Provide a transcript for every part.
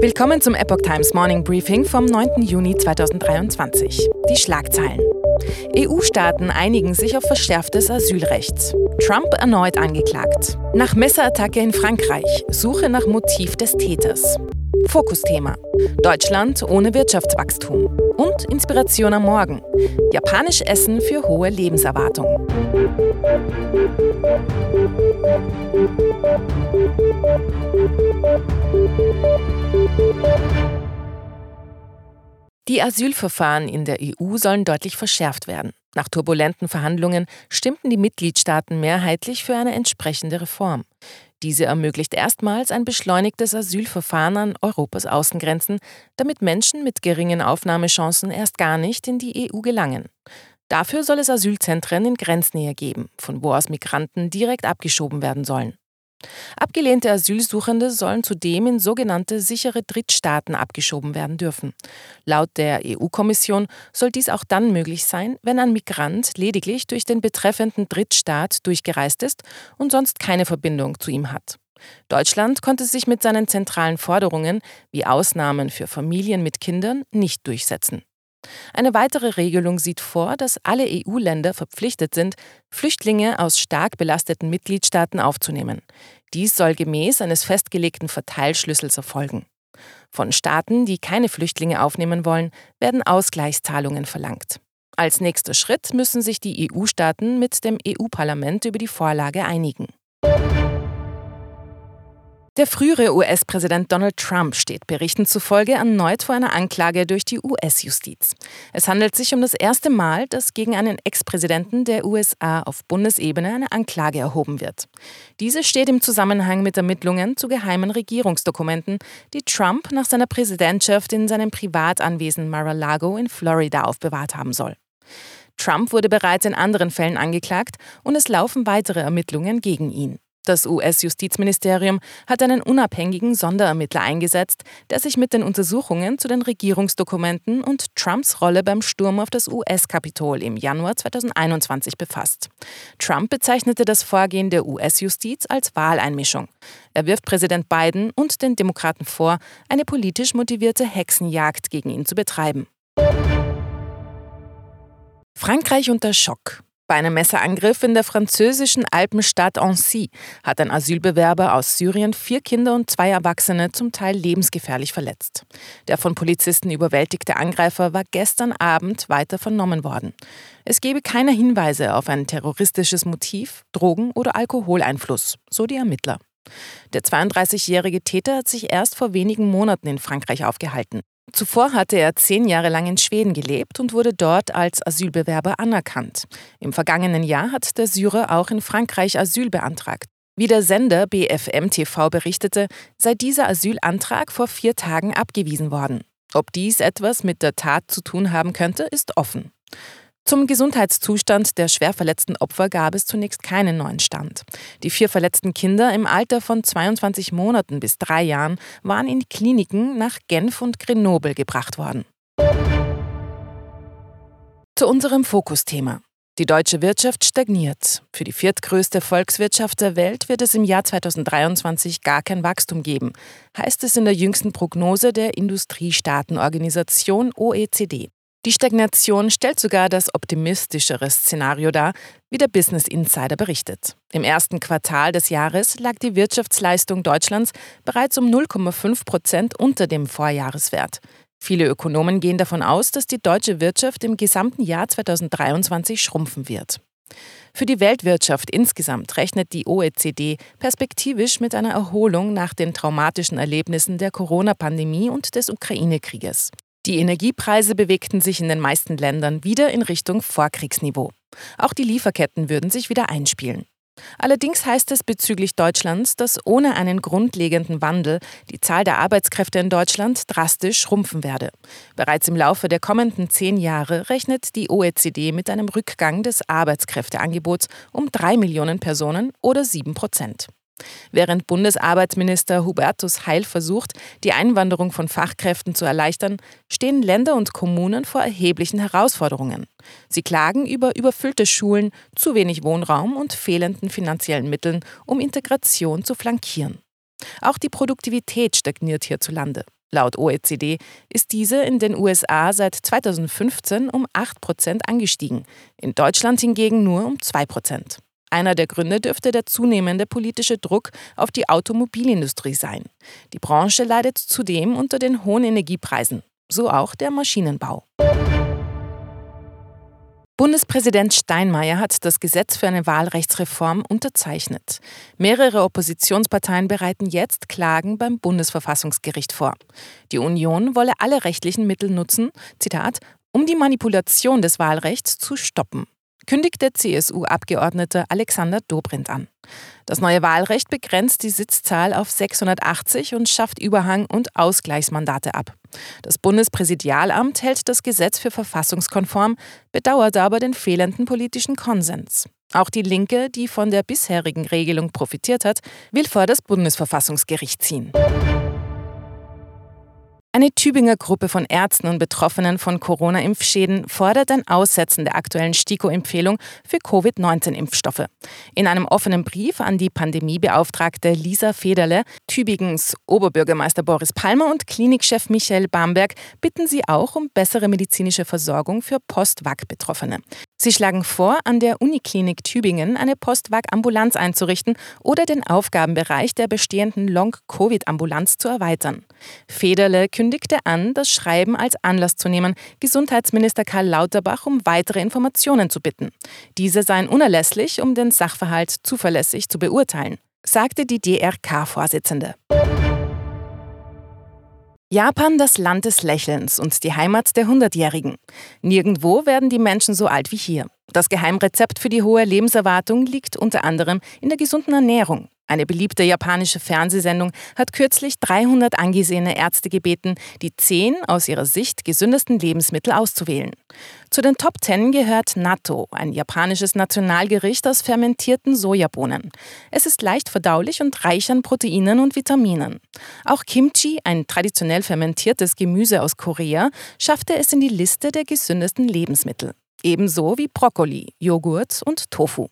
Willkommen zum Epoch Times Morning Briefing vom 9. Juni 2023. Die Schlagzeilen. EU-Staaten einigen sich auf verschärftes Asylrecht. Trump erneut angeklagt. Nach Messerattacke in Frankreich. Suche nach Motiv des Täters. Fokusthema. Deutschland ohne Wirtschaftswachstum. Und Inspiration am Morgen. Japanisch Essen für hohe Lebenserwartung. Die Asylverfahren in der EU sollen deutlich verschärft werden. Nach turbulenten Verhandlungen stimmten die Mitgliedstaaten mehrheitlich für eine entsprechende Reform. Diese ermöglicht erstmals ein beschleunigtes Asylverfahren an Europas Außengrenzen, damit Menschen mit geringen Aufnahmechancen erst gar nicht in die EU gelangen. Dafür soll es Asylzentren in Grenznähe geben, von wo aus Migranten direkt abgeschoben werden sollen. Abgelehnte Asylsuchende sollen zudem in sogenannte sichere Drittstaaten abgeschoben werden dürfen. Laut der EU-Kommission soll dies auch dann möglich sein, wenn ein Migrant lediglich durch den betreffenden Drittstaat durchgereist ist und sonst keine Verbindung zu ihm hat. Deutschland konnte sich mit seinen zentralen Forderungen wie Ausnahmen für Familien mit Kindern nicht durchsetzen. Eine weitere Regelung sieht vor, dass alle EU-Länder verpflichtet sind, Flüchtlinge aus stark belasteten Mitgliedstaaten aufzunehmen. Dies soll gemäß eines festgelegten Verteilschlüssels erfolgen. Von Staaten, die keine Flüchtlinge aufnehmen wollen, werden Ausgleichszahlungen verlangt. Als nächster Schritt müssen sich die EU-Staaten mit dem EU-Parlament über die Vorlage einigen. Der frühere US-Präsident Donald Trump steht Berichten zufolge erneut vor einer Anklage durch die US-Justiz. Es handelt sich um das erste Mal, dass gegen einen Ex-Präsidenten der USA auf Bundesebene eine Anklage erhoben wird. Diese steht im Zusammenhang mit Ermittlungen zu geheimen Regierungsdokumenten, die Trump nach seiner Präsidentschaft in seinem Privatanwesen Mar-a-Lago in Florida aufbewahrt haben soll. Trump wurde bereits in anderen Fällen angeklagt und es laufen weitere Ermittlungen gegen ihn. Das US-Justizministerium hat einen unabhängigen Sonderermittler eingesetzt, der sich mit den Untersuchungen zu den Regierungsdokumenten und Trumps Rolle beim Sturm auf das US-Kapitol im Januar 2021 befasst. Trump bezeichnete das Vorgehen der US-Justiz als Wahleinmischung. Er wirft Präsident Biden und den Demokraten vor, eine politisch motivierte Hexenjagd gegen ihn zu betreiben. Frankreich unter Schock. Bei einem Messerangriff in der französischen Alpenstadt Annecy hat ein Asylbewerber aus Syrien vier Kinder und zwei Erwachsene zum Teil lebensgefährlich verletzt. Der von Polizisten überwältigte Angreifer war gestern Abend weiter vernommen worden. Es gebe keine Hinweise auf ein terroristisches Motiv, Drogen- oder Alkoholeinfluss, so die Ermittler. Der 32-jährige Täter hat sich erst vor wenigen Monaten in Frankreich aufgehalten. Zuvor hatte er zehn Jahre lang in Schweden gelebt und wurde dort als Asylbewerber anerkannt. Im vergangenen Jahr hat der Syrer auch in Frankreich Asyl beantragt. Wie der Sender BFM TV berichtete, sei dieser Asylantrag vor vier Tagen abgewiesen worden. Ob dies etwas mit der Tat zu tun haben könnte, ist offen. Zum Gesundheitszustand der schwer verletzten Opfer gab es zunächst keinen neuen Stand. Die vier verletzten Kinder im Alter von 22 Monaten bis drei Jahren waren in Kliniken nach Genf und Grenoble gebracht worden. Zu unserem Fokusthema. Die deutsche Wirtschaft stagniert. Für die viertgrößte Volkswirtschaft der Welt wird es im Jahr 2023 gar kein Wachstum geben, heißt es in der jüngsten Prognose der Industriestaatenorganisation OECD. Die Stagnation stellt sogar das optimistischere Szenario dar, wie der Business Insider berichtet. Im ersten Quartal des Jahres lag die Wirtschaftsleistung Deutschlands bereits um 0,5 Prozent unter dem Vorjahreswert. Viele Ökonomen gehen davon aus, dass die deutsche Wirtschaft im gesamten Jahr 2023 schrumpfen wird. Für die Weltwirtschaft insgesamt rechnet die OECD perspektivisch mit einer Erholung nach den traumatischen Erlebnissen der Corona-Pandemie und des Ukraine-Krieges. Die Energiepreise bewegten sich in den meisten Ländern wieder in Richtung Vorkriegsniveau. Auch die Lieferketten würden sich wieder einspielen. Allerdings heißt es bezüglich Deutschlands, dass ohne einen grundlegenden Wandel die Zahl der Arbeitskräfte in Deutschland drastisch schrumpfen werde. Bereits im Laufe der kommenden zehn Jahre rechnet die OECD mit einem Rückgang des Arbeitskräfteangebots um drei Millionen Personen oder sieben Prozent. Während Bundesarbeitsminister Hubertus Heil versucht, die Einwanderung von Fachkräften zu erleichtern, stehen Länder und Kommunen vor erheblichen Herausforderungen. Sie klagen über überfüllte Schulen, zu wenig Wohnraum und fehlenden finanziellen Mitteln, um Integration zu flankieren. Auch die Produktivität stagniert hierzulande. Laut OECD ist diese in den USA seit 2015 um 8 Prozent angestiegen, in Deutschland hingegen nur um 2 Prozent. Einer der Gründe dürfte der zunehmende politische Druck auf die Automobilindustrie sein. Die Branche leidet zudem unter den hohen Energiepreisen, so auch der Maschinenbau. Bundespräsident Steinmeier hat das Gesetz für eine Wahlrechtsreform unterzeichnet. Mehrere Oppositionsparteien bereiten jetzt Klagen beim Bundesverfassungsgericht vor. Die Union wolle alle rechtlichen Mittel nutzen, Zitat, um die Manipulation des Wahlrechts zu stoppen kündigt der CSU-Abgeordnete Alexander Dobrindt an. Das neue Wahlrecht begrenzt die Sitzzahl auf 680 und schafft Überhang- und Ausgleichsmandate ab. Das Bundespräsidialamt hält das Gesetz für verfassungskonform, bedauert aber den fehlenden politischen Konsens. Auch die Linke, die von der bisherigen Regelung profitiert hat, will vor das Bundesverfassungsgericht ziehen. Eine Tübinger Gruppe von Ärzten und Betroffenen von Corona-Impfschäden fordert ein Aussetzen der aktuellen STIKO-Empfehlung für Covid-19-Impfstoffe. In einem offenen Brief an die Pandemiebeauftragte Lisa Federle, Tübingens Oberbürgermeister Boris Palmer und Klinikchef Michael Bamberg bitten sie auch um bessere medizinische Versorgung für Post-WAC-Betroffene. Sie schlagen vor, an der Uniklinik Tübingen eine Post-WAC-Ambulanz einzurichten oder den Aufgabenbereich der bestehenden Long-Covid-Ambulanz zu erweitern. Federle kündigte an, das Schreiben als Anlass zu nehmen, Gesundheitsminister Karl Lauterbach um weitere Informationen zu bitten. Diese seien unerlässlich, um den Sachverhalt zuverlässig zu beurteilen, sagte die DRK-Vorsitzende. Japan das Land des Lächelns und die Heimat der Hundertjährigen. Nirgendwo werden die Menschen so alt wie hier. Das Geheimrezept für die hohe Lebenserwartung liegt unter anderem in der gesunden Ernährung. Eine beliebte japanische Fernsehsendung hat kürzlich 300 angesehene Ärzte gebeten, die zehn aus ihrer Sicht gesündesten Lebensmittel auszuwählen. Zu den Top 10 gehört Natto, ein japanisches Nationalgericht aus fermentierten Sojabohnen. Es ist leicht verdaulich und reich an Proteinen und Vitaminen. Auch Kimchi, ein traditionell fermentiertes Gemüse aus Korea, schaffte es in die Liste der gesündesten Lebensmittel. Ebenso wie Brokkoli, Joghurt und Tofu.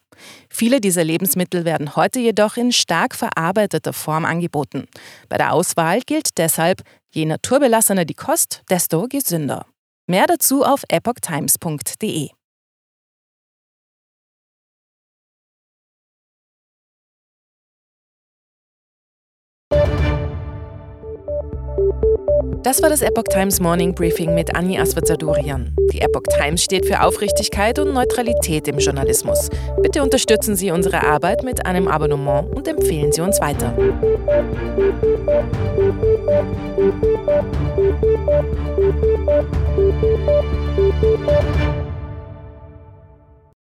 Viele dieser Lebensmittel werden heute jedoch in stark verarbeiteter Form angeboten. Bei der Auswahl gilt deshalb, je naturbelassener die Kost, desto gesünder. Mehr dazu auf epochtimes.de. Das war das Epoch Times Morning Briefing mit Anni Aswazadurian. Die Epoch Times steht für Aufrichtigkeit und Neutralität im Journalismus. Bitte unterstützen Sie unsere Arbeit mit einem Abonnement und empfehlen Sie uns weiter.